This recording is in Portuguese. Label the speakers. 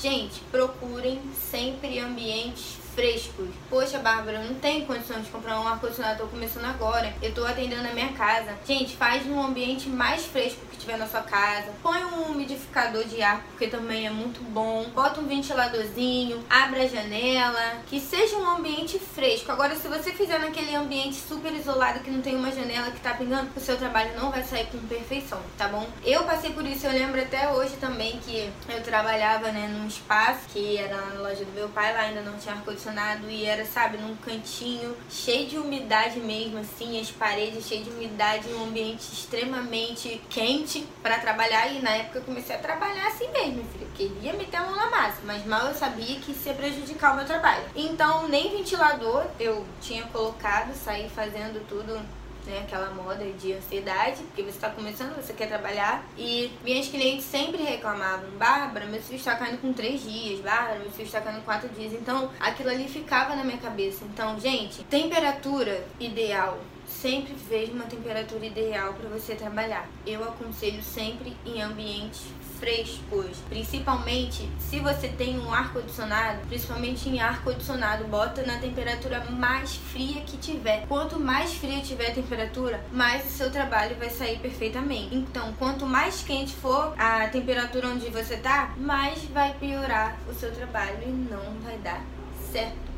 Speaker 1: Gente, procurem sempre ambientes frescos. Poxa, Bárbara, não tenho condições de comprar um ar-condicionado, tô começando agora. Eu tô atendendo a minha casa. Gente, faz um ambiente mais fresco que tiver na sua casa. Põe um umidificador de ar, porque também é muito bom. Bota um ventiladorzinho, abre a janela, que seja um ambiente fresco. Agora, se você fizer naquele ambiente super isolado que não tem uma janela que tá pingando, o seu trabalho não vai sair com perfeição, tá bom? Eu passei por isso, eu lembro até hoje também que eu trabalhava, né, num espaço que era na loja do meu pai, lá ainda não tinha ar-condicionado e era, sabe, num cantinho cheio de umidade mesmo, assim, as paredes cheias de umidade, um ambiente extremamente quente para trabalhar e na época eu comecei a trabalhar assim mesmo, filho. Queria meter a mão na massa, mas mal eu sabia que isso ia prejudicar o meu trabalho. Então, nem ventilador eu tinha colocado, saí fazendo tudo né, aquela moda de ansiedade, porque você está começando, você quer trabalhar. E minhas clientes sempre reclamavam: Bárbara, meu filho está caindo com três dias, Bárbara, meu filho está caindo com quatro dias. Então aquilo ali ficava na minha cabeça. Então, gente, temperatura ideal sempre veja uma temperatura ideal para você trabalhar. Eu aconselho sempre em ambientes frescos, principalmente se você tem um ar condicionado, principalmente em ar condicionado, bota na temperatura mais fria que tiver. Quanto mais fria tiver a temperatura, mais o seu trabalho vai sair perfeitamente. Então, quanto mais quente for a temperatura onde você tá, mais vai piorar o seu trabalho e não vai dar certo